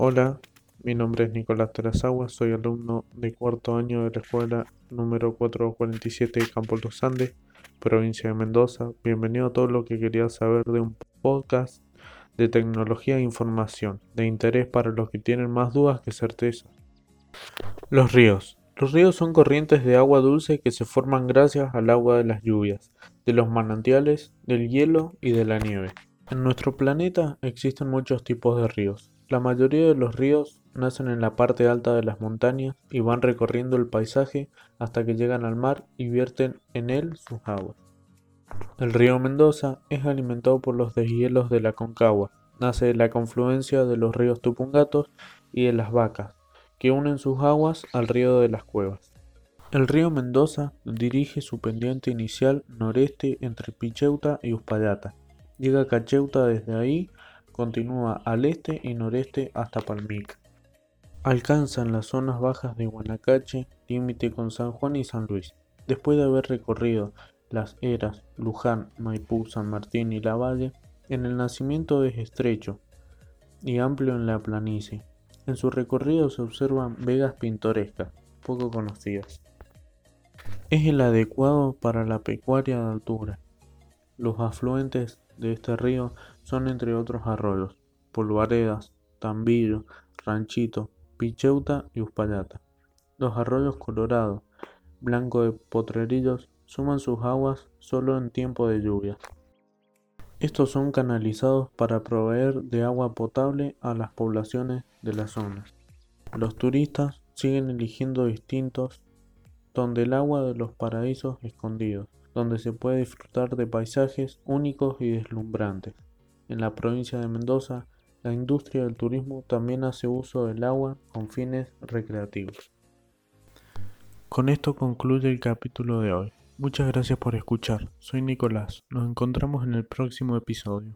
Hola, mi nombre es Nicolás Terazagua, soy alumno de cuarto año de la escuela número 447 de Campo Los Andes, provincia de Mendoza. Bienvenido a todo lo que quería saber de un podcast de tecnología e información, de interés para los que tienen más dudas que certeza. Los ríos. Los ríos son corrientes de agua dulce que se forman gracias al agua de las lluvias, de los manantiales, del hielo y de la nieve. En nuestro planeta existen muchos tipos de ríos. La mayoría de los ríos nacen en la parte alta de las montañas y van recorriendo el paisaje hasta que llegan al mar y vierten en él sus aguas. El río Mendoza es alimentado por los deshielos de la Concagua. Nace de la confluencia de los ríos Tupungatos y de las Vacas, que unen sus aguas al río de las Cuevas. El río Mendoza dirige su pendiente inicial noreste entre Picheuta y Uspallata Llega a Cacheuta desde ahí, continúa al este y noreste hasta Palmica. Alcanza en las zonas bajas de Guanacache, límite con San Juan y San Luis. Después de haber recorrido las eras Luján, Maipú, San Martín y La Valle, en el nacimiento es estrecho y amplio en la planicie. En su recorrido se observan vegas pintorescas, poco conocidas. Es el adecuado para la pecuaria de altura. Los afluentes de este río son entre otros arroyos, Polvaredas, Tambillo, Ranchito, Picheuta y Uspallata. Los arroyos Colorado, Blanco de Potrerillos suman sus aguas solo en tiempo de lluvia. Estos son canalizados para proveer de agua potable a las poblaciones de las zonas. Los turistas siguen eligiendo distintos donde el agua de los paraísos escondidos donde se puede disfrutar de paisajes únicos y deslumbrantes. En la provincia de Mendoza, la industria del turismo también hace uso del agua con fines recreativos. Con esto concluye el capítulo de hoy. Muchas gracias por escuchar. Soy Nicolás. Nos encontramos en el próximo episodio.